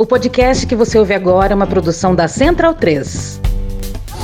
O podcast que você ouve agora é uma produção da Central 3.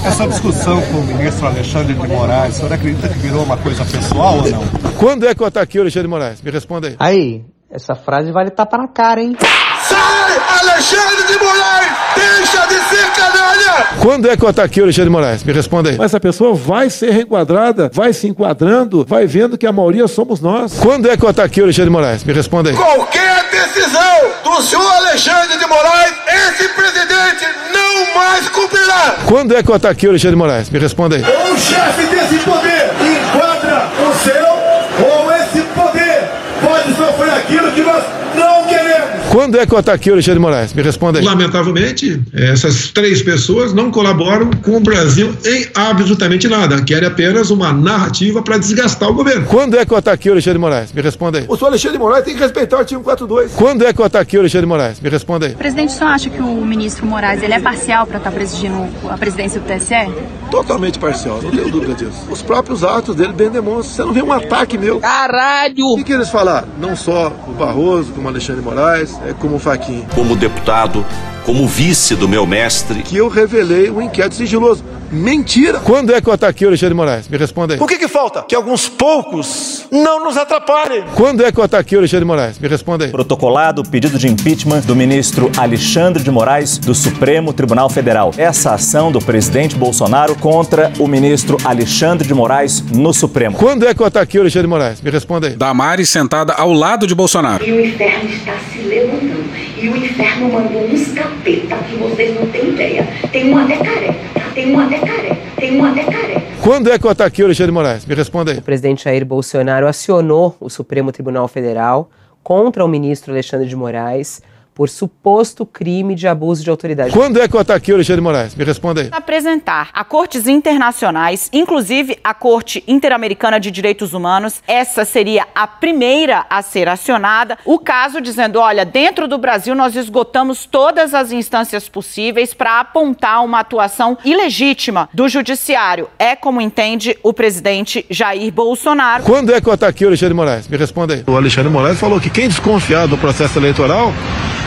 Essa discussão com o ministro Alexandre de Moraes, o senhor acredita que virou uma coisa pessoal ou não? Quando é que eu ataquei o Alexandre de Moraes? Me responda aí. Aí, essa frase vale tapa na cara, hein? Sai, Alexandre de Moraes! Deixa de ser canalha! Quando é que eu ataquei o Alexandre de Moraes? Me responda aí. Mas essa pessoa vai ser reenquadrada, vai se enquadrando, vai vendo que a maioria somos nós. Quando é que eu ataquei o Alexandre de Moraes? Me responda aí. Qualquer decisão do senhor Alexandre de Moraes, esse presidente não mais cumprirá! Quando é que eu ataquei o Alexandre de Moraes? Me responda aí. O chefe desse poder enquadra o seu ou esse poder pode sofrer aquilo que nós não queremos! Quando é que eu ataquei o Alexandre de Moraes? Me responda aí. Lamentavelmente, essas três pessoas não colaboram com o Brasil em absolutamente nada. Querem apenas uma narrativa para desgastar o governo. Quando é que eu ataquei o Alexandre de Moraes? Me responda aí. O senhor Alexandre de Moraes tem que respeitar o artigo 42. Quando é que eu ataquei o Alexandre de Moraes? Me responda aí. Presidente, o senhor acha que o ministro Moraes ele é parcial para estar presidindo a presidência do TSE? Totalmente parcial, não tenho dúvida disso. Os próprios atos dele bem demonstram. Você não vê um ataque meu. Caralho! O que, que eles falaram? Não só o Barroso, como o Alexandre de Moraes, como o Faquinha. como deputado, como vice do meu mestre. Que eu revelei um inquérito sigiloso. Mentira! Quando é que eu ataquei o Alexandre de Moraes? Me responda aí. O que, que falta? Que alguns poucos não nos atrapalhem. Quando é que eu ataquei o Alexandre de Moraes? Me responda aí. Protocolado o pedido de impeachment do ministro Alexandre de Moraes do Supremo Tribunal Federal. Essa ação do presidente Bolsonaro contra o ministro Alexandre de Moraes no Supremo. Quando é que eu ataquei o Alexandre de Moraes? Me responda aí. Damares sentada ao lado de Bolsonaro. E o inferno está se levantando. E o inferno mandou uns capeta que vocês não têm ideia. Tem um até careca? Tem um até careca, tem um até careca. Quando é que eu ataquei o Alexandre de Moraes? Me responda aí. O presidente Jair Bolsonaro acionou o Supremo Tribunal Federal contra o ministro Alexandre de Moraes por suposto crime de abuso de autoridade. Quando é que eu ataquei o Alexandre Moraes? Me responda aí. Apresentar a cortes internacionais, inclusive a Corte Interamericana de Direitos Humanos. Essa seria a primeira a ser acionada. O caso dizendo: olha, dentro do Brasil nós esgotamos todas as instâncias possíveis para apontar uma atuação ilegítima do Judiciário. É como entende o presidente Jair Bolsonaro. Quando é que eu ataquei o Alexandre Moraes? Me responda aí. O Alexandre Moraes falou que quem desconfiar do processo eleitoral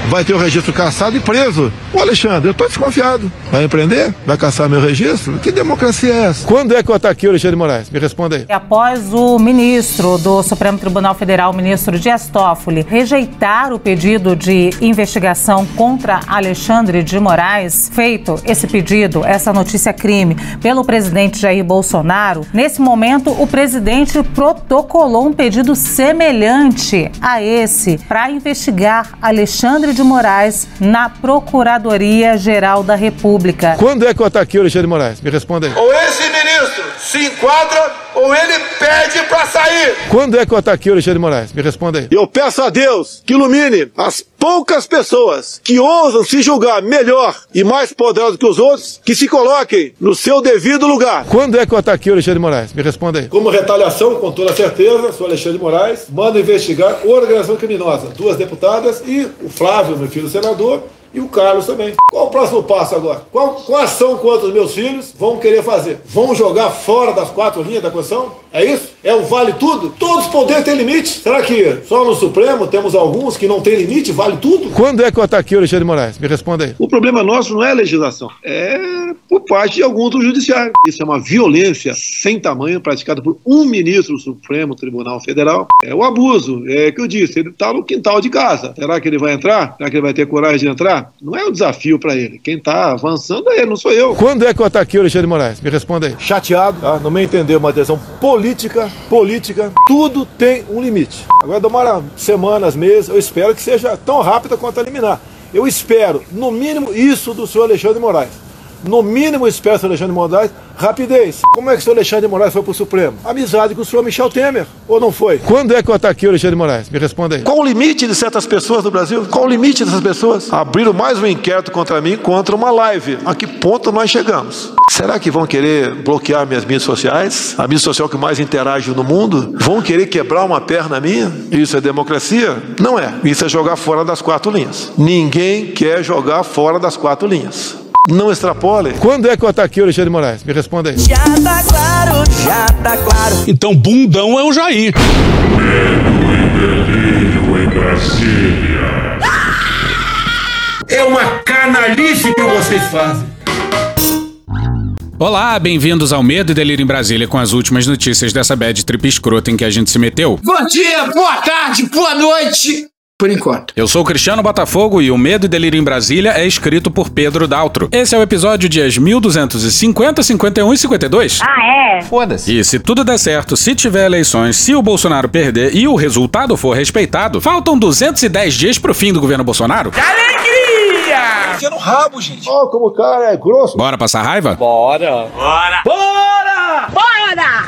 vai ter o registro cassado e preso. O Alexandre, eu estou desconfiado. Vai empreender? Vai caçar meu registro? Que democracia é essa? Quando é que eu ataquei o Alexandre de Moraes? Me responda aí. Após o ministro do Supremo Tribunal Federal, o ministro Dias Toffoli, rejeitar o pedido de investigação contra Alexandre de Moraes, feito esse pedido, essa notícia crime, pelo presidente Jair Bolsonaro, nesse momento o presidente protocolou um pedido semelhante a esse para investigar Alexandre de Moraes na Procuradoria-Geral da República. Quando é que eu ataquei o Alexandre de Moraes? Me responda aí. Ou esse ministro se enquadra ou ele pede para sair. Quando é que eu ataquei o Alexandre de Moraes? Me responda aí. Eu peço a Deus que ilumine as poucas pessoas que ousam se julgar melhor e mais poderosos que os outros, que se coloquem no seu devido lugar. Quando é que eu ataquei o Alexandre de Moraes? Me responda aí. Como retaliação, com toda certeza, o Alexandre de Moraes manda investigar organização criminosa, duas deputadas e o Flávio, meu filho senador, e o Carlos também. Qual o próximo passo agora? Qual, qual ação contra os meus filhos vão querer fazer? Vão jogar fora das quatro linhas da Constituição? É isso? É o vale tudo? Todos os poderes têm limite? Será que só no Supremo temos alguns que não têm limite? Vale tudo? Quando é que eu ataquei o Alexandre de Moraes? Me responda aí. O problema nosso não é a legislação, é por parte de alguns do Judiciário. Isso é uma violência sem tamanho praticada por um ministro do Supremo Tribunal Federal. É o abuso, é que eu disse, ele está no quintal de casa. Será que ele vai entrar? Será que ele vai ter coragem de entrar? Não é um desafio para ele. Quem está avançando é ele, não sou eu. Quando é que eu ataquei o Alexandre de Moraes? Me responda aí. Chateado, tá? no meu entender, uma decisão política, política, tudo tem um limite. Agora demora semanas, meses, eu espero que seja tão rápida quanto a liminar. Eu espero, no mínimo, isso do senhor Alexandre de Moraes. No mínimo, espero, senhor Alexandre de Moraes, rapidez. Como é que o senhor Alexandre de Moraes foi para o Supremo? Amizade com o senhor Michel Temer, ou não foi? Quando é que eu ataquei o Alexandre de Moraes? Me responda aí. Qual o limite de certas pessoas no Brasil? Qual o limite dessas pessoas? Abriram mais um inquérito contra mim, contra uma live. A que ponto nós chegamos? Será que vão querer bloquear minhas mídias sociais? A mídia social que mais interage no mundo? Vão querer quebrar uma perna minha? Isso é democracia? Não é. Isso é jogar fora das quatro linhas. Ninguém quer jogar fora das quatro linhas. Não extrapole. Quando é que eu ataquei o Alexandre de Moraes? Me responda aí. Já tá claro, já tá claro. Então, bundão é o Jair. Medo e delírio em Brasília. É uma canalice que vocês fazem. Olá, bem-vindos ao Medo e Delírio em Brasília com as últimas notícias dessa bad trip escrota em que a gente se meteu. Bom dia, boa tarde, boa noite. Por enquanto. Eu sou o Cristiano Botafogo e o Medo e Delírio em Brasília é escrito por Pedro Daltro. Esse é o episódio dias 1250, 51 e 52. Ah, é? Foda-se. E se tudo der certo, se tiver eleições, se o Bolsonaro perder e o resultado for respeitado, faltam 210 dias pro fim do governo Bolsonaro. Que alegria! Enfia no rabo, gente. Ó, como o cara é grosso. Bora passar raiva? Bora. Bora. Bora! Bora!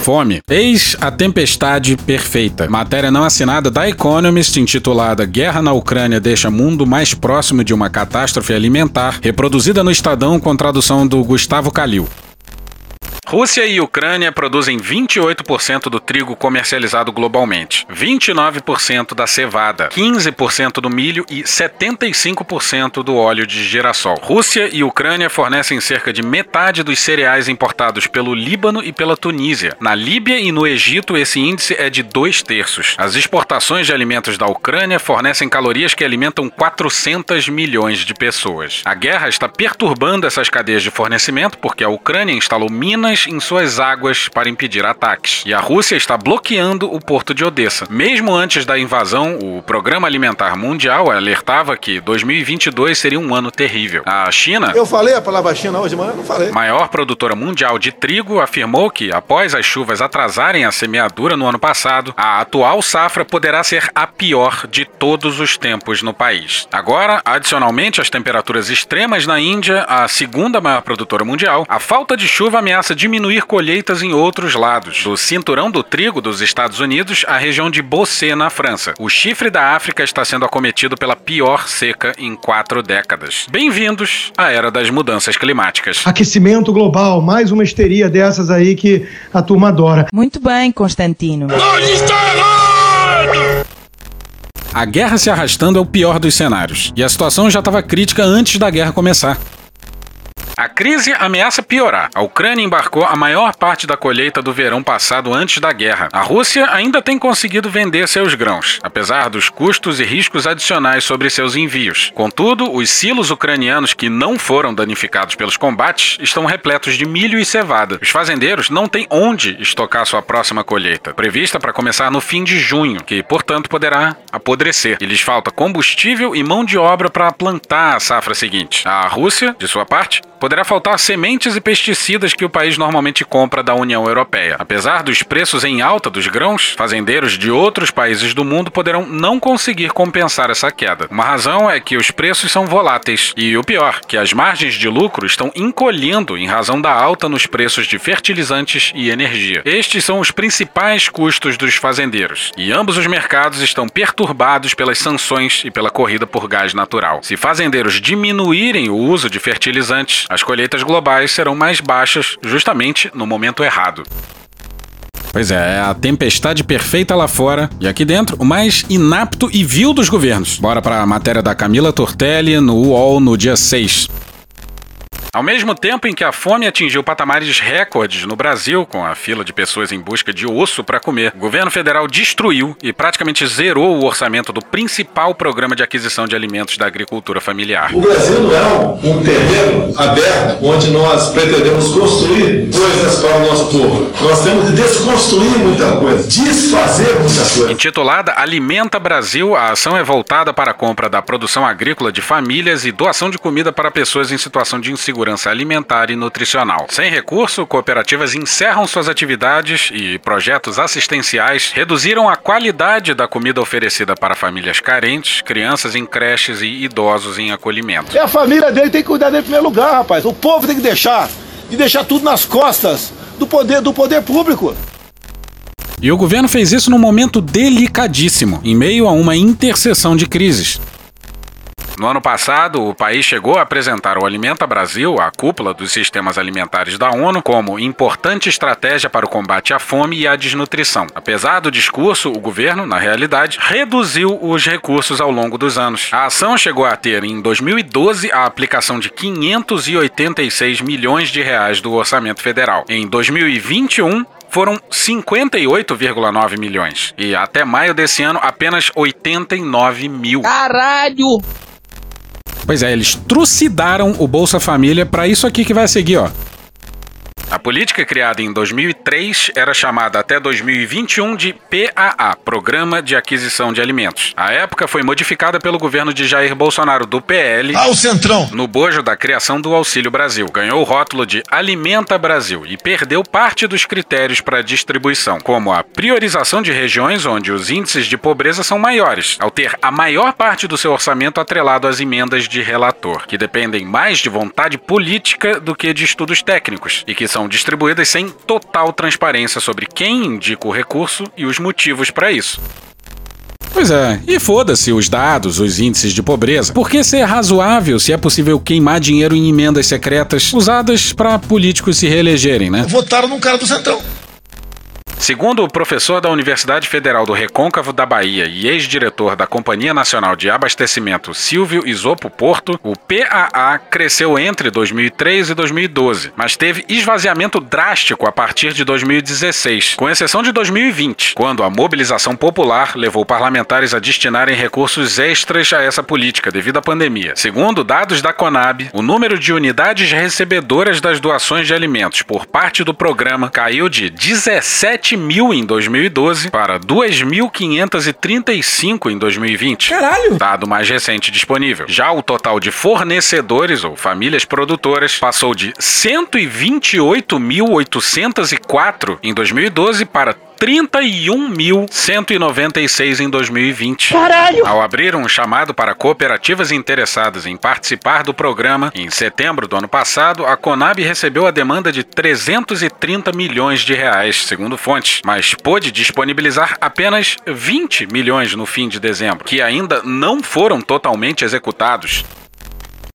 Fome. Eis a tempestade perfeita. Matéria não assinada da Economist intitulada Guerra na Ucrânia deixa mundo mais próximo de uma catástrofe alimentar, reproduzida no Estadão com tradução do Gustavo Calil. Rússia e Ucrânia produzem 28% do trigo comercializado globalmente, 29% da cevada, 15% do milho e 75% do óleo de girassol. Rússia e Ucrânia fornecem cerca de metade dos cereais importados pelo Líbano e pela Tunísia. Na Líbia e no Egito, esse índice é de dois terços. As exportações de alimentos da Ucrânia fornecem calorias que alimentam 400 milhões de pessoas. A guerra está perturbando essas cadeias de fornecimento porque a Ucrânia instalou minas em suas águas para impedir ataques. E a Rússia está bloqueando o porto de Odessa. Mesmo antes da invasão, o Programa Alimentar Mundial alertava que 2022 seria um ano terrível. A China. Eu falei a palavra China hoje, mas eu não falei. Maior produtora mundial de trigo afirmou que, após as chuvas atrasarem a semeadura no ano passado, a atual safra poderá ser a pior de todos os tempos no país. Agora, adicionalmente às temperaturas extremas na Índia, a segunda maior produtora mundial, a falta de chuva ameaça diminuir colheitas em outros lados. Do cinturão do trigo dos Estados Unidos à região de Bossé, na França. O chifre da África está sendo acometido pela pior seca em quatro décadas. Bem-vindos à era das mudanças climáticas. Aquecimento global, mais uma histeria dessas aí que a turma adora. Muito bem, Constantino. A guerra se arrastando é o pior dos cenários, e a situação já estava crítica antes da guerra começar. A crise ameaça piorar. A Ucrânia embarcou a maior parte da colheita do verão passado antes da guerra. A Rússia ainda tem conseguido vender seus grãos, apesar dos custos e riscos adicionais sobre seus envios. Contudo, os silos ucranianos que não foram danificados pelos combates estão repletos de milho e cevada. Os fazendeiros não têm onde estocar sua próxima colheita, prevista para começar no fim de junho, que, portanto, poderá apodrecer. E lhes falta combustível e mão de obra para plantar a safra seguinte. A Rússia, de sua parte, poderá faltar sementes e pesticidas que o país normalmente compra da União Europeia. Apesar dos preços em alta dos grãos, fazendeiros de outros países do mundo poderão não conseguir compensar essa queda. Uma razão é que os preços são voláteis e o pior, que as margens de lucro estão encolhendo em razão da alta nos preços de fertilizantes e energia. Estes são os principais custos dos fazendeiros e ambos os mercados estão perturbados pelas sanções e pela corrida por gás natural. Se fazendeiros diminuírem o uso de fertilizantes, as colheitas globais serão mais baixas justamente no momento errado. Pois é, é a tempestade perfeita lá fora e aqui dentro o mais inapto e vil dos governos. Bora para a matéria da Camila Tortelli no UOL no dia 6. Ao mesmo tempo em que a fome atingiu patamares recordes no Brasil, com a fila de pessoas em busca de osso para comer, o governo federal destruiu e praticamente zerou o orçamento do principal programa de aquisição de alimentos da agricultura familiar. O Brasil não é um, terreno aberto onde nós pretendemos construir coisas para o nosso povo. Nós temos de desconstruir muita coisa, desfazer muita coisa. Intitulada Alimenta Brasil, a ação é voltada para a compra da produção agrícola de famílias e doação de comida para pessoas em situação de insegurança alimentar e nutricional. Sem recurso, cooperativas encerram suas atividades e projetos assistenciais reduziram a qualidade da comida oferecida para famílias carentes, crianças em creches e idosos em acolhimento. É a família dele tem que cuidar dele em primeiro lugar, rapaz. O povo tem que deixar. E deixar tudo nas costas do poder, do poder público. E o governo fez isso num momento delicadíssimo, em meio a uma interseção de crises. No ano passado, o país chegou a apresentar o Alimenta Brasil, a cúpula dos sistemas alimentares da ONU, como importante estratégia para o combate à fome e à desnutrição. Apesar do discurso, o governo, na realidade, reduziu os recursos ao longo dos anos. A ação chegou a ter, em 2012, a aplicação de 586 milhões de reais do orçamento federal. Em 2021, foram 58,9 milhões. E até maio desse ano, apenas 89 mil. Caralho! Pois é, eles trucidaram o Bolsa Família para isso aqui que vai seguir, ó. A política criada em 2003 era chamada até 2021 de PAA Programa de Aquisição de Alimentos. A época foi modificada pelo governo de Jair Bolsonaro do PL. Ah, o Centrão! No bojo da criação do Auxílio Brasil. Ganhou o rótulo de Alimenta Brasil e perdeu parte dos critérios para distribuição, como a priorização de regiões onde os índices de pobreza são maiores, ao ter a maior parte do seu orçamento atrelado às emendas de relator, que dependem mais de vontade política do que de estudos técnicos e que são distribuídas sem total transparência sobre quem indica o recurso e os motivos para isso. Pois é, e foda-se os dados, os índices de pobreza. Por que ser razoável se é possível queimar dinheiro em emendas secretas usadas para políticos se reelegerem, né? Votaram num cara do Centrão. Segundo o professor da Universidade Federal do Recôncavo da Bahia e ex-diretor da Companhia Nacional de Abastecimento Silvio Isopo Porto, o PAA cresceu entre 2003 e 2012, mas teve esvaziamento drástico a partir de 2016, com exceção de 2020, quando a mobilização popular levou parlamentares a destinarem recursos extras a essa política devido à pandemia. Segundo dados da Conab, o número de unidades recebedoras das doações de alimentos por parte do programa caiu de 17 mil em 2012 para 2.535 em 2020. Caralho! Dado mais recente disponível. Já o total de fornecedores ou famílias produtoras passou de 128.804 em 2012 para 31.196 em 2020. Caralho! Ao abrir um chamado para cooperativas interessadas em participar do programa, em setembro do ano passado, a Conab recebeu a demanda de 330 milhões de reais, segundo fontes, mas pôde disponibilizar apenas 20 milhões no fim de dezembro, que ainda não foram totalmente executados.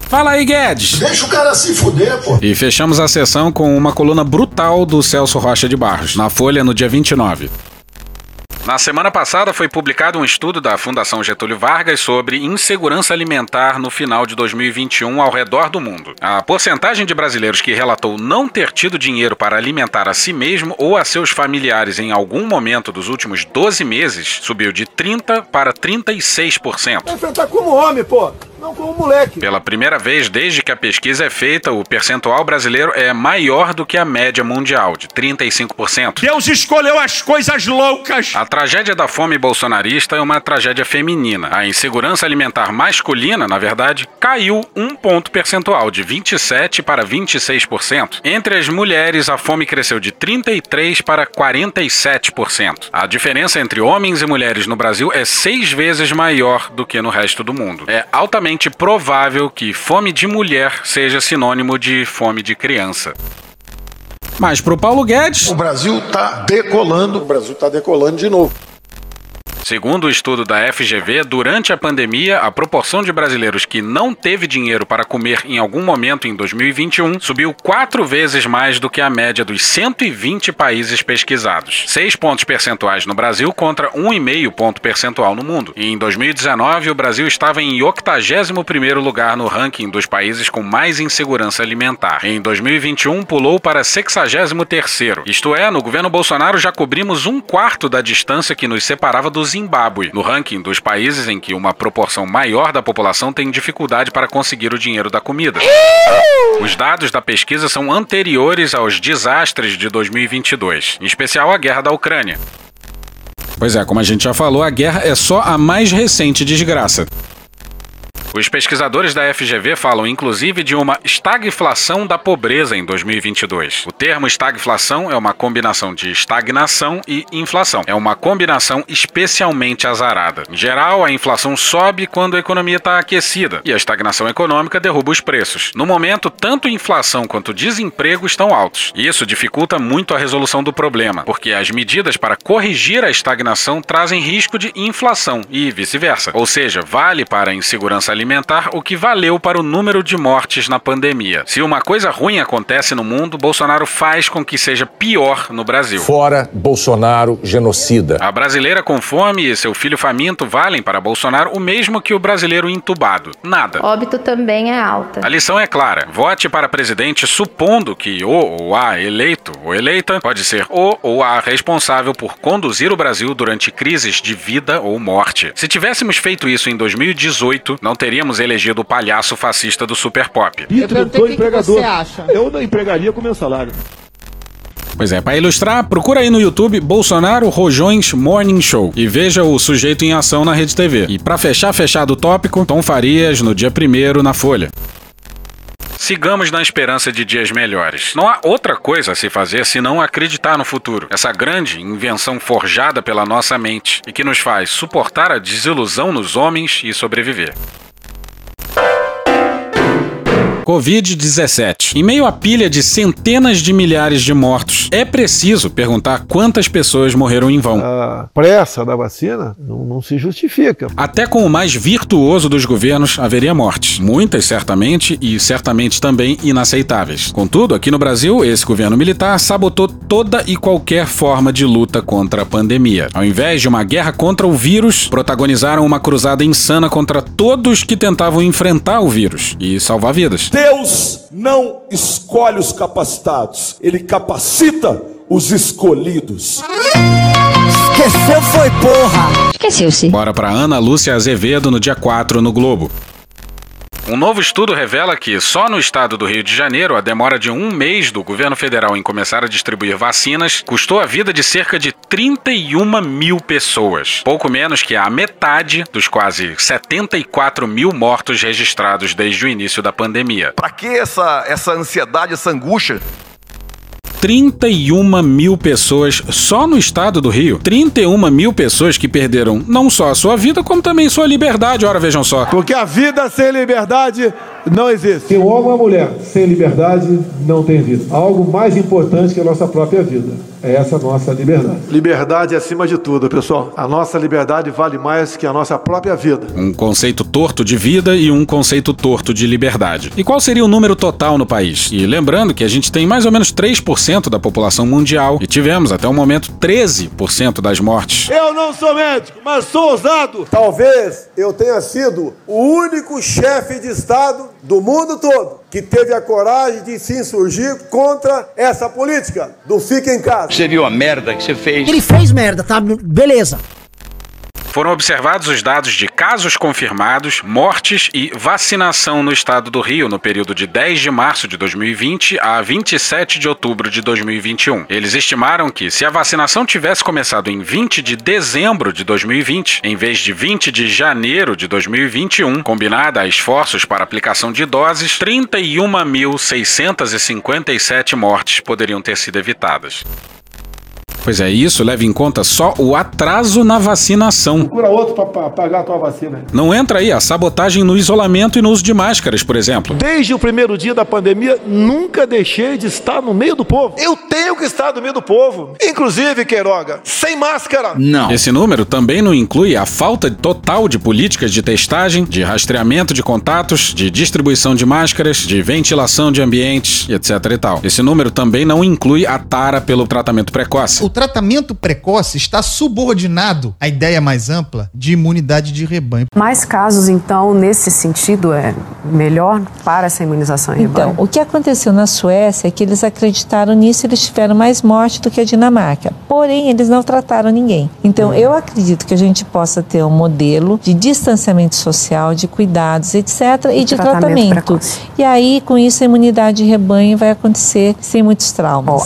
Fala aí, Guedes! Deixa o cara se fuder, pô. E fechamos a sessão com uma coluna brutal do Celso Rocha de Barros, na Folha no dia 29. Na semana passada foi publicado um estudo da Fundação Getúlio Vargas sobre insegurança alimentar no final de 2021 ao redor do mundo. A porcentagem de brasileiros que relatou não ter tido dinheiro para alimentar a si mesmo ou a seus familiares em algum momento dos últimos 12 meses subiu de 30 para 36%. Enfrentar como homem, pô. Não como moleque. Pela primeira vez desde que a pesquisa é feita, o percentual brasileiro é maior do que a média mundial, de 35%. Deus escolheu as coisas loucas. A tragédia da fome bolsonarista é uma tragédia feminina. A insegurança alimentar masculina, na verdade, caiu um ponto percentual, de 27% para 26%. Entre as mulheres, a fome cresceu de 33% para 47%. A diferença entre homens e mulheres no Brasil é seis vezes maior do que no resto do mundo. É altamente provável que fome de mulher seja sinônimo de fome de criança. Mas pro Paulo Guedes. O Brasil tá decolando. O Brasil tá decolando de novo. Segundo o estudo da FGV, durante a pandemia, a proporção de brasileiros que não teve dinheiro para comer em algum momento em 2021 subiu quatro vezes mais do que a média dos 120 países pesquisados. Seis pontos percentuais no Brasil contra 1,5 ponto percentual no mundo. E em 2019, o Brasil estava em 81º lugar no ranking dos países com mais insegurança alimentar. Em 2021, pulou para 63º. Isto é, no governo Bolsonaro já cobrimos um quarto da distância que nos separava do Zimbábue, no ranking dos países em que uma proporção maior da população tem dificuldade para conseguir o dinheiro da comida. Os dados da pesquisa são anteriores aos desastres de 2022, em especial a guerra da Ucrânia. Pois é, como a gente já falou, a guerra é só a mais recente desgraça. Os pesquisadores da FGV falam inclusive de uma estagflação da pobreza em 2022. O termo estagflação é uma combinação de estagnação e inflação. É uma combinação especialmente azarada. Em geral, a inflação sobe quando a economia está aquecida e a estagnação econômica derruba os preços. No momento, tanto inflação quanto desemprego estão altos. Isso dificulta muito a resolução do problema, porque as medidas para corrigir a estagnação trazem risco de inflação e vice-versa. Ou seja, vale para a insegurança alimentar alimentar, o que valeu para o número de mortes na pandemia. Se uma coisa ruim acontece no mundo, Bolsonaro faz com que seja pior no Brasil. Fora Bolsonaro, genocida. A brasileira com fome e seu filho faminto valem para Bolsonaro o mesmo que o brasileiro entubado. Nada. Óbito também é alta. A lição é clara. Vote para presidente supondo que o ou a eleito ou eleita pode ser o ou a responsável por conduzir o Brasil durante crises de vida ou morte. Se tivéssemos feito isso em 2018, não teríamos elegido o palhaço fascista do Super Pop. Introdutor empregador. Eu não empregaria com meu salário. Pois é, para ilustrar, procura aí no YouTube Bolsonaro Rojões Morning Show e veja o sujeito em ação na Rede TV. E para fechar fechado o tópico, Tom Farias no dia 1 na Folha. Sigamos na esperança de dias melhores. Não há outra coisa a se fazer senão acreditar no futuro. Essa grande invenção forjada pela nossa mente e que nos faz suportar a desilusão nos homens e sobreviver. Covid-17. Em meio à pilha de centenas de milhares de mortos, é preciso perguntar quantas pessoas morreram em vão. A pressa da vacina não, não se justifica. Até com o mais virtuoso dos governos haveria mortes. Muitas, certamente, e certamente também inaceitáveis. Contudo, aqui no Brasil, esse governo militar sabotou toda e qualquer forma de luta contra a pandemia. Ao invés de uma guerra contra o vírus, protagonizaram uma cruzada insana contra todos que tentavam enfrentar o vírus e salvar vidas. Deus não escolhe os capacitados, ele capacita os escolhidos. Esqueceu foi porra. Esqueceu-se. Bora pra Ana Lúcia Azevedo no dia 4 no Globo. Um novo estudo revela que, só no estado do Rio de Janeiro, a demora de um mês do governo federal em começar a distribuir vacinas custou a vida de cerca de 31 mil pessoas. Pouco menos que a metade dos quase 74 mil mortos registrados desde o início da pandemia. Pra que essa, essa ansiedade, essa angústia? 31 mil pessoas só no estado do Rio. 31 mil pessoas que perderam não só a sua vida, como também sua liberdade. Ora, vejam só. Porque a vida sem liberdade não existe. Se um homem ou uma mulher sem liberdade não tem vida. Algo mais importante que a nossa própria vida. É essa nossa liberdade. Liberdade acima de tudo, pessoal. A nossa liberdade vale mais que a nossa própria vida. Um conceito torto de vida e um conceito torto de liberdade. E qual seria o número total no país? E lembrando que a gente tem mais ou menos 3% da população mundial e tivemos até o momento 13% das mortes. Eu não sou médico, mas sou ousado. Talvez eu tenha sido o único chefe de Estado do mundo todo que teve a coragem de se insurgir contra essa política do fica em casa. Você viu a merda que você fez? Ele fez merda, tá? Beleza. Foram observados os dados de casos confirmados, mortes e vacinação no estado do Rio no período de 10 de março de 2020 a 27 de outubro de 2021. Eles estimaram que, se a vacinação tivesse começado em 20 de dezembro de 2020, em vez de 20 de janeiro de 2021, combinada a esforços para aplicação de doses, 31.657 mortes poderiam ter sido evitadas. Pois é, isso leva em conta só o atraso na vacinação. Procura outro para pagar a tua vacina. Não entra aí a sabotagem no isolamento e no uso de máscaras, por exemplo. Desde o primeiro dia da pandemia, nunca deixei de estar no meio do povo. Eu tenho que estar no meio do povo. Inclusive, Queiroga, sem máscara. Não. Esse número também não inclui a falta total de políticas de testagem, de rastreamento de contatos, de distribuição de máscaras, de ventilação de ambientes, etc e tal. Esse número também não inclui a tara pelo tratamento precoce. O tratamento precoce está subordinado à ideia mais ampla de imunidade de rebanho. Mais casos, então, nesse sentido, é melhor para essa imunização em Então, rebanho? o que aconteceu na Suécia é que eles acreditaram nisso e eles tiveram mais morte do que a Dinamarca. Porém, eles não trataram ninguém. Então, eu acredito que a gente possa ter um modelo de distanciamento social, de cuidados, etc., e de Tratamento tratamento. precoce. E aí, com isso, a imunidade de rebanho vai acontecer sem muitos traumas.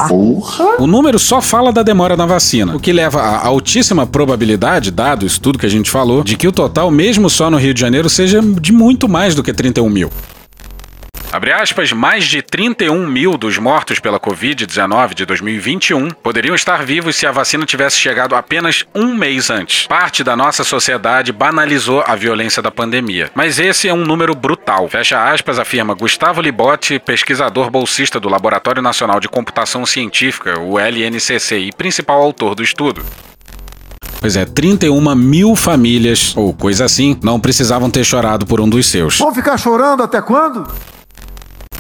O número só fala da demora na vacina, o que leva a altíssima probabilidade, dado isso tudo que a gente falou, de que o total, mesmo só no Rio de Janeiro, seja de muito mais do que 31 mil. Abre aspas, mais de 31 mil dos mortos pela Covid-19 de 2021 poderiam estar vivos se a vacina tivesse chegado apenas um mês antes. Parte da nossa sociedade banalizou a violência da pandemia. Mas esse é um número brutal. Fecha aspas, afirma Gustavo Libotti, pesquisador bolsista do Laboratório Nacional de Computação Científica, o LNCC, e principal autor do estudo. Pois é, 31 mil famílias, ou coisa assim, não precisavam ter chorado por um dos seus. Vão ficar chorando até quando?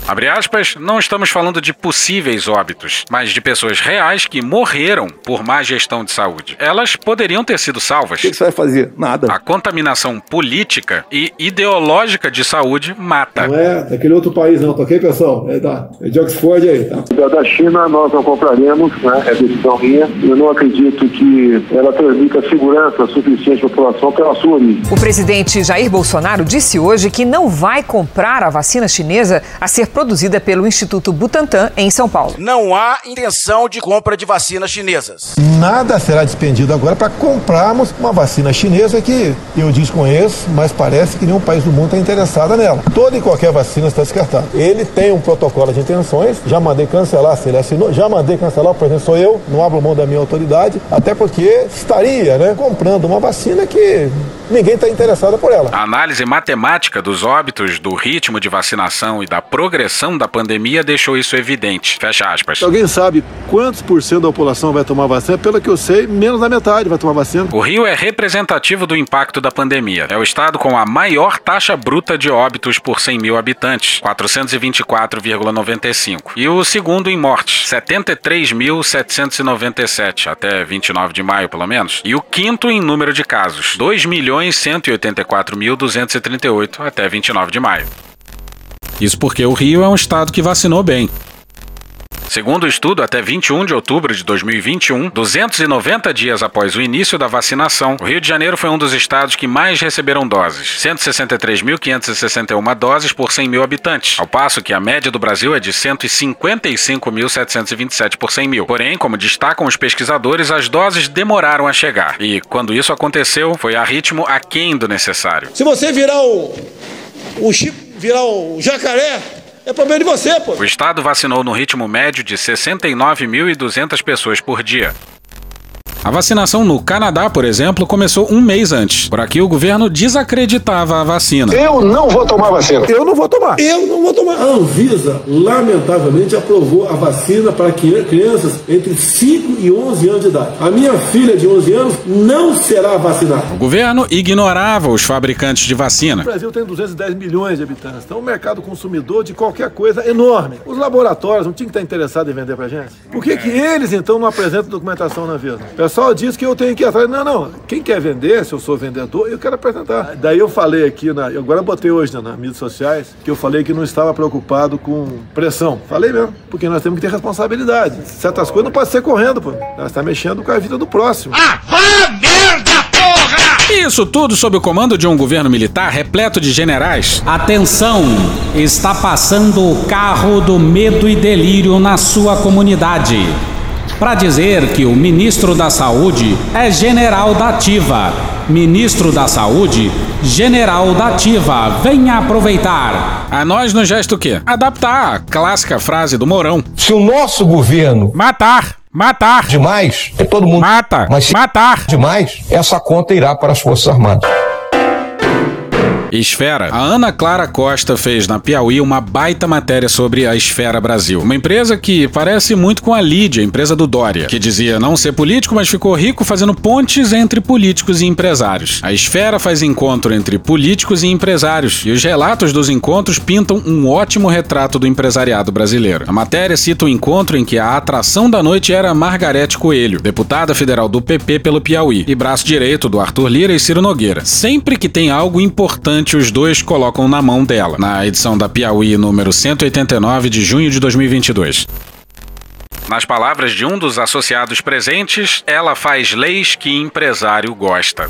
Abre aspas, não estamos falando de possíveis óbitos, mas de pessoas reais que morreram por má gestão de saúde. Elas poderiam ter sido salvas. O que, que você vai fazer? Nada. A contaminação política e ideológica de saúde mata. Não é daquele outro país, não, tá ok, pessoal? É, da, é de Oxford aí, tá? Da China nós não compraremos, né? É decisão minha. Eu não acredito que ela transmita segurança suficiente à população pela sua origem. O presidente Jair Bolsonaro disse hoje que não vai comprar a vacina chinesa a ser produzida pelo Instituto Butantan em São Paulo. Não há intenção de compra de vacinas chinesas. Nada será despendido agora para comprarmos uma vacina chinesa que eu desconheço, mas parece que nenhum país do mundo está interessado nela. Toda e qualquer vacina está descartada. Ele tem um protocolo de intenções, já mandei cancelar se ele assinou, já mandei cancelar, por exemplo, sou eu, não abro mão da minha autoridade, até porque estaria né, comprando uma vacina que ninguém está interessado por ela. A análise matemática dos óbitos, do ritmo de vacinação e da progressão da pandemia deixou isso evidente. Fecha aspas. Alguém sabe quantos por cento da população vai tomar vacina? Pelo que eu sei, menos da metade vai tomar vacina. O Rio é representativo do impacto da pandemia. É o estado com a maior taxa bruta de óbitos por 100 mil habitantes, 424,95. E o segundo em mortes, 73.797, até 29 de maio, pelo menos. E o quinto em número de casos, 2.184.238, até 29 de maio. Isso porque o Rio é um estado que vacinou bem. Segundo o estudo, até 21 de outubro de 2021, 290 dias após o início da vacinação, o Rio de Janeiro foi um dos estados que mais receberam doses, 163.561 doses por 100 mil habitantes, ao passo que a média do Brasil é de 155.727 por 100 mil. Porém, como destacam os pesquisadores, as doses demoraram a chegar, e quando isso aconteceu, foi a ritmo aquém do necessário. Se você virar o, o Chico, virar o jacaré, é problema de você, pô. O estado vacinou no ritmo médio de 69.200 pessoas por dia. A vacinação no Canadá, por exemplo, começou um mês antes. Por aqui, o governo desacreditava a vacina. Eu não vou tomar vacina. Eu não vou tomar. Eu não vou tomar. A Anvisa, lamentavelmente, aprovou a vacina para crianças entre 5 e 11 anos de idade. A minha filha de 11 anos não será vacinada. O governo ignorava os fabricantes de vacina. O Brasil tem 210 milhões de habitantes, então o mercado consumidor de qualquer coisa é enorme. Os laboratórios não tinham que estar interessados em vender para gente? Por que, que eles, então, não apresentam documentação na Anvisa? O pessoal diz que eu tenho que ir atrás. Não, não. Quem quer vender, se eu sou vendedor, eu quero apresentar. Daí eu falei aqui, na, agora eu botei hoje né, nas mídias sociais, que eu falei que não estava preocupado com pressão. Falei mesmo, porque nós temos que ter responsabilidade. Certas coisas não pode ser correndo, pô. Nós estamos mexendo com a vida do próximo. Ah, vá merda, porra! Isso tudo sob o comando de um governo militar repleto de generais. Atenção! Está passando o carro do medo e delírio na sua comunidade para dizer que o ministro da Saúde é general da Ativa. Ministro da Saúde, general da Ativa. Venha aproveitar. A nós no gesto o quê? Adaptar a clássica frase do Mourão. Se o nosso governo matar Matar. Demais. É todo mundo. Mata. Mas se matar. Demais. Essa conta irá para as Forças Armadas. Esfera. A Ana Clara Costa fez na Piauí uma baita matéria sobre a Esfera Brasil. Uma empresa que parece muito com a Lídia, empresa do Dória, que dizia não ser político, mas ficou rico fazendo pontes entre políticos e empresários. A Esfera faz encontro entre políticos e empresários, e os relatos dos encontros pintam um ótimo retrato do empresariado brasileiro. A matéria cita um encontro em que a atração da noite era Margarete Coelho, deputada federal do PP pelo Piauí, e braço direito do Arthur Lira e Ciro Nogueira. Sempre que tem algo importante os dois colocam na mão dela, na edição da Piauí número 189 de junho de 2022. Nas palavras de um dos associados presentes, ela faz leis que empresário gosta.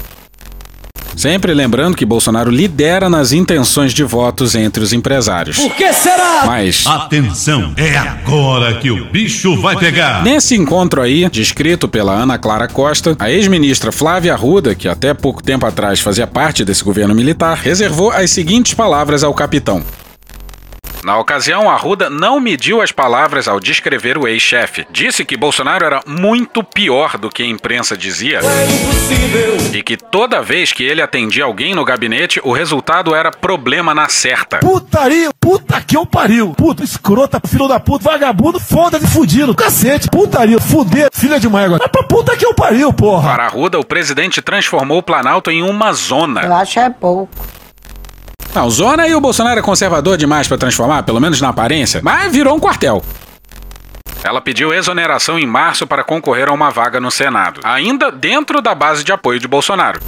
Sempre lembrando que Bolsonaro lidera nas intenções de votos entre os empresários. Por que será? Mas. Atenção, é agora que o bicho vai pegar. Nesse encontro aí, descrito pela Ana Clara Costa, a ex-ministra Flávia Arruda, que até pouco tempo atrás fazia parte desse governo militar, reservou as seguintes palavras ao capitão. Na ocasião, Arruda não mediu as palavras ao descrever o ex-chefe. Disse que Bolsonaro era muito pior do que a imprensa dizia. E que toda vez que ele atendia alguém no gabinete, o resultado era problema na certa. Putaria, puta que eu pariu. Puta, escrota, filho da puta, vagabundo, foda-se, fudido. Cacete, putaria, fuder, filha de uma égua. Mas pra puta que eu pariu, porra. Para Arruda, o presidente transformou o Planalto em uma zona. Eu acho é pouco. Não, zona e o Bolsonaro é conservador demais para transformar, pelo menos na aparência, mas virou um quartel. Ela pediu exoneração em março para concorrer a uma vaga no Senado, ainda dentro da base de apoio de Bolsonaro.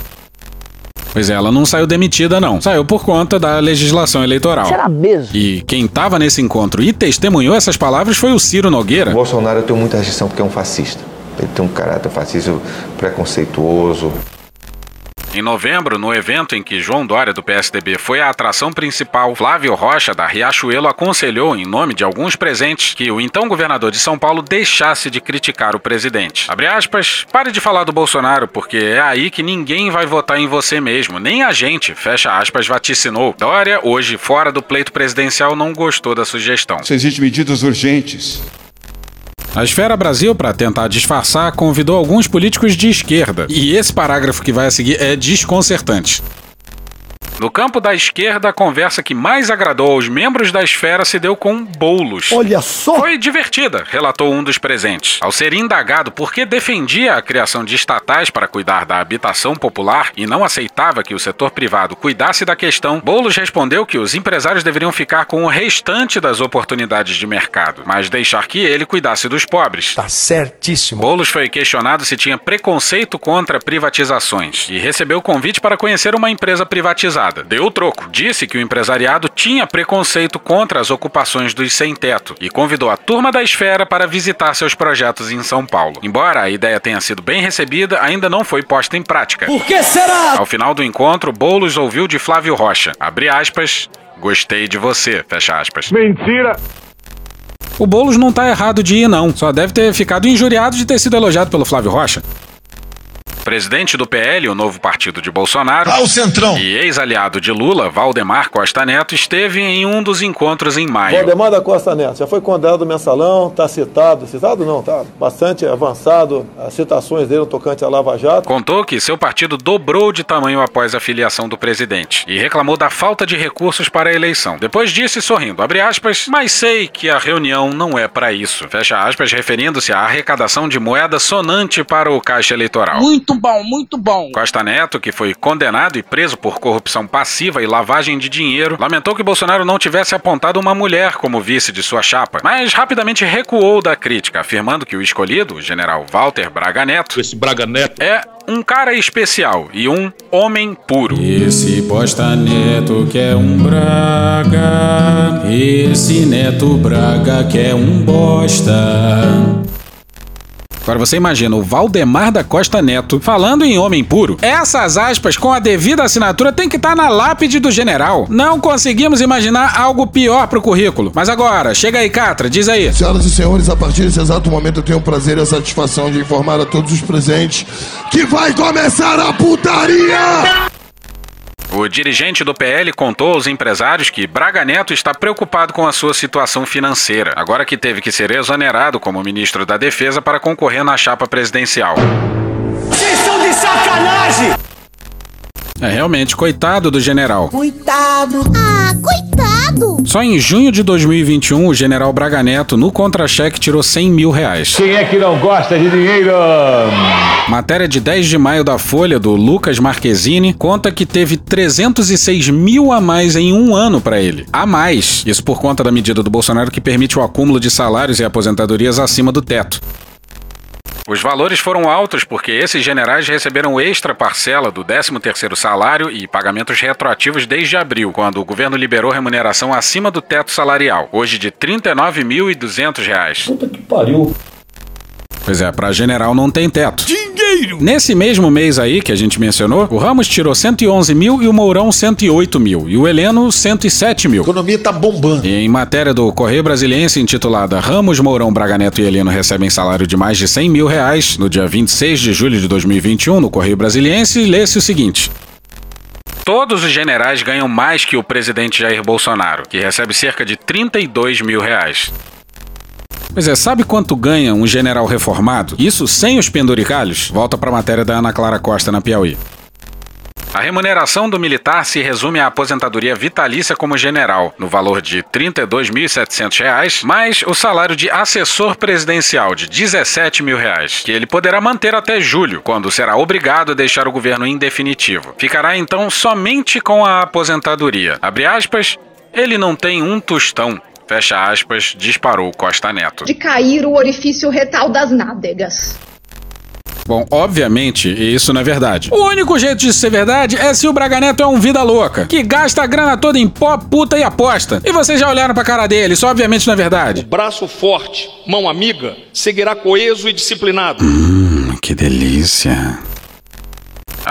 Pois é, ela não saiu demitida, não. Saiu por conta da legislação eleitoral. Será mesmo? E quem estava nesse encontro e testemunhou essas palavras foi o Ciro Nogueira. O Bolsonaro tem muita rejeição porque é um fascista. Ele tem um caráter fascista preconceituoso. Em novembro, no evento em que João Dória do PSDB foi a atração principal, Flávio Rocha da Riachuelo aconselhou, em nome de alguns presentes, que o então governador de São Paulo deixasse de criticar o presidente. Abre aspas, pare de falar do Bolsonaro, porque é aí que ninguém vai votar em você mesmo, nem a gente, fecha aspas, vaticinou. Dória, hoje fora do pleito presidencial, não gostou da sugestão. Se existem medidas urgentes a Esfera Brasil, para tentar disfarçar, convidou alguns políticos de esquerda. E esse parágrafo que vai a seguir é desconcertante. No campo da esquerda, a conversa que mais agradou aos membros da esfera se deu com Boulos. Olha só! Foi divertida, relatou um dos presentes. Ao ser indagado por que defendia a criação de estatais para cuidar da habitação popular e não aceitava que o setor privado cuidasse da questão, Boulos respondeu que os empresários deveriam ficar com o restante das oportunidades de mercado, mas deixar que ele cuidasse dos pobres. Tá certíssimo. Boulos foi questionado se tinha preconceito contra privatizações e recebeu o convite para conhecer uma empresa privatizada. Deu o troco. Disse que o empresariado tinha preconceito contra as ocupações dos sem-teto e convidou a turma da esfera para visitar seus projetos em São Paulo. Embora a ideia tenha sido bem recebida, ainda não foi posta em prática. Por que será? Ao final do encontro, Boulos ouviu de Flávio Rocha. Abre aspas. Gostei de você. Fecha aspas. Mentira! O Boulos não tá errado de ir, não. Só deve ter ficado injuriado de ter sido elogiado pelo Flávio Rocha. Presidente do PL, o novo partido de Bolsonaro, ah, o Centrão. e ex-aliado de Lula, Valdemar Costa Neto, esteve em um dos encontros em maio. Valdemar da Costa Neto já foi condenado no mensalão, está citado, citado não, tá bastante avançado as citações dele no tocante à Lava Jato. Contou que seu partido dobrou de tamanho após a filiação do presidente e reclamou da falta de recursos para a eleição. Depois disse sorrindo, abre aspas, mas sei que a reunião não é para isso. Fecha aspas, referindo-se à arrecadação de moeda sonante para o caixa eleitoral. Muito bom, muito bom. Costa Neto, que foi condenado e preso por corrupção passiva e lavagem de dinheiro, lamentou que Bolsonaro não tivesse apontado uma mulher como vice de sua chapa, mas rapidamente recuou da crítica, afirmando que o escolhido, o general Walter Braga Neto, esse Braga Neto é um cara especial e um homem puro. Esse Bosta Neto que é um Braga, esse Neto Braga que é um bosta. Agora você imagina o Valdemar da Costa Neto falando em homem puro. Essas aspas com a devida assinatura tem que estar tá na lápide do general. Não conseguimos imaginar algo pior pro currículo. Mas agora, chega aí, Catra, diz aí. Senhoras e senhores, a partir desse exato momento eu tenho o prazer e a satisfação de informar a todos os presentes que vai começar a putaria! O dirigente do PL contou aos empresários que Braga Neto está preocupado com a sua situação financeira, agora que teve que ser exonerado como ministro da Defesa para concorrer na chapa presidencial. Vocês estão de sacanagem! É realmente, coitado do general. Coitado! Ah, coitado! Só em junho de 2021, o general Braga Neto, no contra-cheque, tirou 100 mil reais. Quem é que não gosta de dinheiro? Matéria de 10 de maio da Folha, do Lucas Marquezine, conta que teve 306 mil a mais em um ano para ele. A mais. Isso por conta da medida do Bolsonaro que permite o acúmulo de salários e aposentadorias acima do teto. Os valores foram altos porque esses generais receberam extra parcela do 13º salário e pagamentos retroativos desde abril, quando o governo liberou remuneração acima do teto salarial, hoje de R$ 39.200. Puta que pariu. Pois é, para general não tem teto. Dinheiro! Nesse mesmo mês aí que a gente mencionou, o Ramos tirou 111 mil e o Mourão 108 mil. E o Heleno 107 mil. A economia tá bombando. E em matéria do Correio Brasiliense intitulada Ramos, Mourão, Braga Neto e Heleno recebem salário de mais de 100 mil reais, no dia 26 de julho de 2021, no Correio Brasiliense, lê-se o seguinte. Todos os generais ganham mais que o presidente Jair Bolsonaro, que recebe cerca de 32 mil reais. Pois é, sabe quanto ganha um general reformado? Isso sem os penduricalhos? Volta para a matéria da Ana Clara Costa na Piauí. A remuneração do militar se resume à aposentadoria vitalícia como general, no valor de R$ 32.700, mais o salário de assessor presidencial de 17 mil reais, que ele poderá manter até julho, quando será obrigado a deixar o governo em definitivo. Ficará então somente com a aposentadoria. Abre aspas, ele não tem um tostão. Fecha aspas, disparou Costa Neto. De cair o orifício retal das nádegas. Bom, obviamente, isso não é verdade. O único jeito de ser verdade é se o Braga Neto é um vida louca, que gasta a grana toda em pó, puta e aposta. E vocês já olharam pra cara dele, isso obviamente não é verdade. Braço forte, mão amiga, seguirá coeso e disciplinado. Hum, que delícia.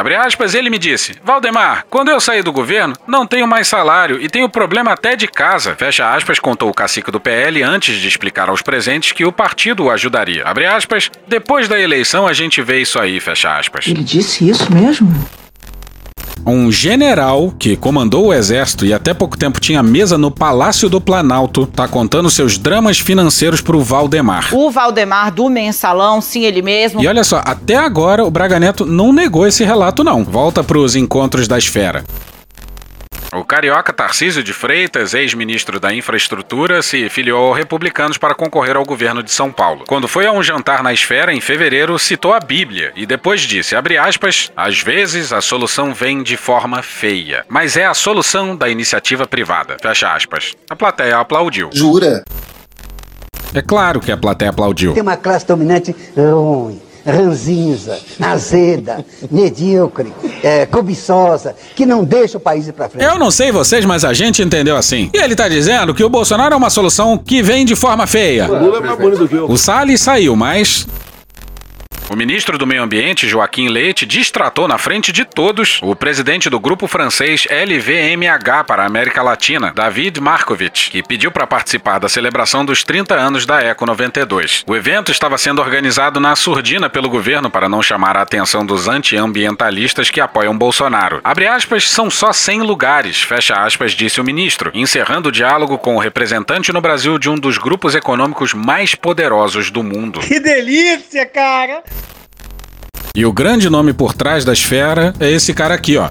Abre aspas, ele me disse: Valdemar, quando eu saí do governo, não tenho mais salário e tenho problema até de casa. Fecha aspas, contou o cacique do PL antes de explicar aos presentes que o partido o ajudaria. Abre aspas, depois da eleição a gente vê isso aí, fecha aspas. Ele disse isso mesmo? Um general que comandou o exército e até pouco tempo tinha mesa no Palácio do Planalto tá contando seus dramas financeiros pro Valdemar. O Valdemar do mensalão, sim, ele mesmo. E olha só, até agora o Braga Neto não negou esse relato não. Volta pros encontros da esfera. O carioca Tarcísio de Freitas, ex-ministro da Infraestrutura, se filiou ao Republicanos para concorrer ao governo de São Paulo. Quando foi a um jantar na esfera, em fevereiro, citou a Bíblia e depois disse, abre aspas, às vezes a solução vem de forma feia, mas é a solução da iniciativa privada. Fecha aspas. A plateia aplaudiu. Jura? É claro que a plateia aplaudiu. Tem uma classe dominante ruim ranzinza, azeda, medíocre, é, cobiçosa, que não deixa o país ir pra frente. Eu não sei vocês, mas a gente entendeu assim. E ele tá dizendo que o Bolsonaro é uma solução que vem de forma feia. O Lula é mais bonito do que eu. O Salles saiu, mas o ministro do Meio Ambiente, Joaquim Leite, distratou na frente de todos o presidente do grupo francês LVMH para a América Latina, David Markovitch, que pediu para participar da celebração dos 30 anos da Eco 92. O evento estava sendo organizado na surdina pelo governo para não chamar a atenção dos antiambientalistas que apoiam Bolsonaro. Abre aspas, são só 100 lugares, fecha aspas, disse o ministro, encerrando o diálogo com o representante no Brasil de um dos grupos econômicos mais poderosos do mundo. Que delícia, cara! E o grande nome por trás da esfera é esse cara aqui, ó.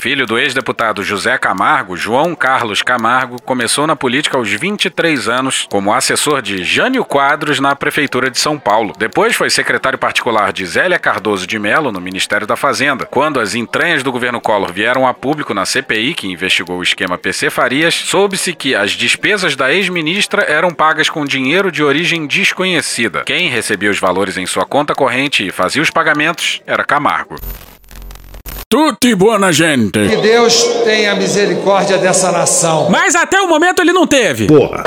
Filho do ex-deputado José Camargo, João Carlos Camargo começou na política aos 23 anos como assessor de Jânio Quadros na Prefeitura de São Paulo. Depois foi secretário particular de Zélia Cardoso de Melo no Ministério da Fazenda. Quando as entranhas do governo Collor vieram a público na CPI, que investigou o esquema PC Farias, soube-se que as despesas da ex-ministra eram pagas com dinheiro de origem desconhecida. Quem recebia os valores em sua conta corrente e fazia os pagamentos era Camargo. Tutti buona gente. Que Deus tenha misericórdia dessa nação. Mas até o momento ele não teve. Porra.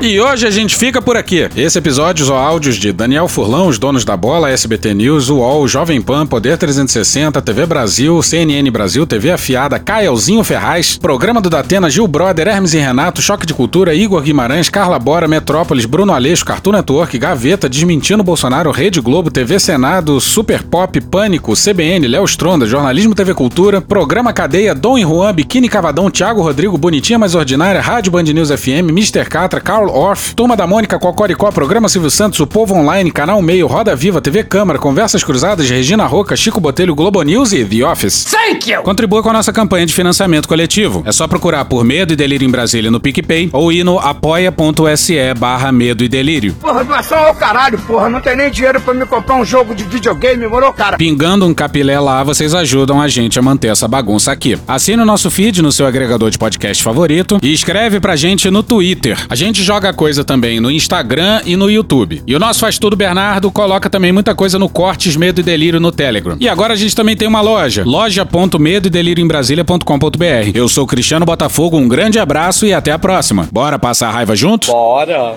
E hoje a gente fica por aqui. Esse episódio usou áudios de Daniel Furlão, os donos da bola, SBT News, UOL, Jovem Pan, Poder 360, TV Brasil, CNN Brasil, TV Afiada, Caelzinho Ferraz, Programa do Datena, Gil Brother, Hermes e Renato, Choque de Cultura, Igor Guimarães, Carla Bora, Metrópolis, Bruno Aleixo, Cartoon Network, Gaveta, Desmentindo Bolsonaro, Rede Globo, TV Senado, Super Pop, Pânico, CBN, Léo Stronda, Jornalismo TV Cultura, Programa Cadeia, Dom e Juan, Biquíni Cavadão, Thiago Rodrigo, Bonitinha Mais Ordinária, Rádio Band News FM, Mr. Catra, Carl Orff, Turma da Mônica, Cocoricó, Programa Silvio Santos, O Povo Online, Canal Meio, Roda Viva, TV Câmara, Conversas Cruzadas, Regina Roca, Chico Botelho, Globo News e The Office. Thank you! Contribua com a nossa campanha de financiamento coletivo. É só procurar por Medo e Delírio em Brasília no PicPay ou ir no apoia.se barra Medo e Delírio. Porra, doação ao caralho, porra. Não tem nem dinheiro pra me comprar um jogo de videogame, morou, cara? Pingando um capilé lá, vocês ajudam a gente a manter essa bagunça aqui. Assine o nosso feed no seu agregador de podcast favorito e escreve pra gente no Twitter. A gente joga coisa também no Instagram e no YouTube. E o nosso Faz Tudo Bernardo coloca também muita coisa no Cortes Medo e Delírio no Telegram. E agora a gente também tem uma loja, loja.medo e delírio em Brasília.com.br. Eu sou Cristiano Botafogo, um grande abraço e até a próxima. Bora passar a raiva junto? Bora.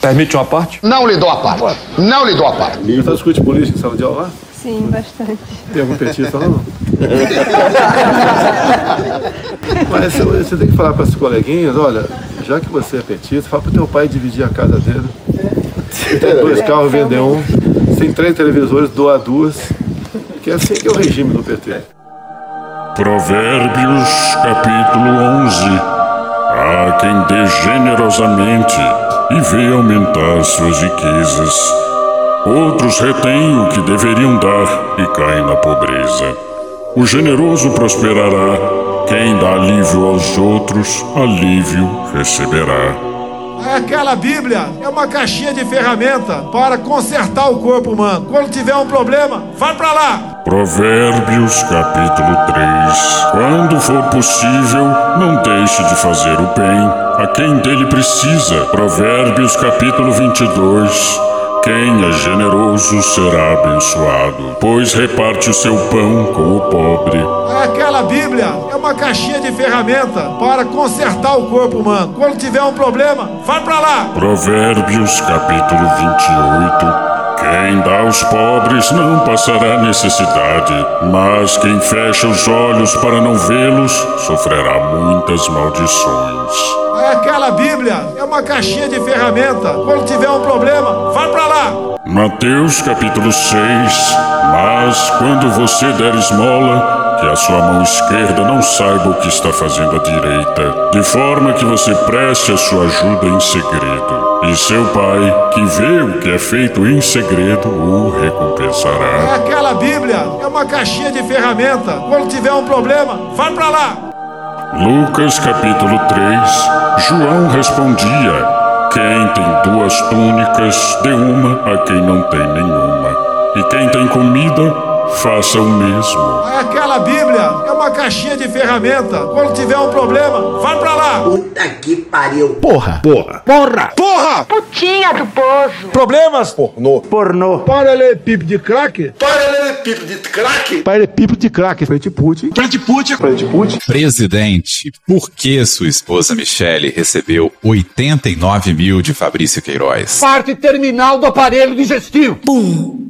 Permite uma parte? Não lhe dou a parte. Não lhe dou a parte. Você discute política em sala de aula lá? Sim, bastante. Tem algum petista lá não? Mas você, você tem que falar para as coleguinhas, olha, já que você é petista, fala para o teu pai dividir a casa dele. Tem dois carros, vender um. Se tem três televisores, doa duas. Que é assim que é o regime do PT. Provérbios, capítulo 11. Há quem dê generosamente e vê aumentar suas riquezas. Outros retêm o que deveriam dar e caem na pobreza. O generoso prosperará. Quem dá alívio aos outros, alívio receberá. Aquela Bíblia é uma caixinha de ferramenta para consertar o corpo humano. Quando tiver um problema, vai para lá. Provérbios capítulo 3 Quando for possível, não deixe de fazer o bem a quem dele precisa. Provérbios capítulo 22 quem é generoso será abençoado, pois reparte o seu pão com o pobre. Aquela Bíblia é uma caixinha de ferramenta para consertar o corpo humano. Quando tiver um problema, vai para lá. Provérbios capítulo 28 quem dá aos pobres não passará necessidade, mas quem fecha os olhos para não vê-los sofrerá muitas maldições. Aquela Bíblia é uma caixinha de ferramenta. Quando tiver um problema, vai para lá. Mateus capítulo 6 Mas quando você der esmola, que a sua mão esquerda não saiba o que está fazendo a direita, de forma que você preste a sua ajuda em segredo. E seu pai, que vê o que é feito em segredo, o recompensará. Aquela Bíblia é uma caixinha de ferramenta. Quando tiver um problema, vai para lá. Lucas capítulo 3 João respondia: Quem tem duas túnicas, dê uma a quem não tem nenhuma. E quem tem comida, faça o mesmo. Aquela Bíblia é uma caixinha de ferramenta. Quando tiver um problema, vai pra lá. Puta que pariu. Porra. Porra. Porra. Porra. Putinha do poço. Problemas? Pornô. Pornô. Paralelepípedo de crack? Paralelepípedo de crack? Paralelepípedo de crack. Frente Putin. Frente Putin. Frente Putin. Presidente, por que sua esposa Michele recebeu 89 mil de Fabrício Queiroz? Parte terminal do aparelho digestivo. Pum.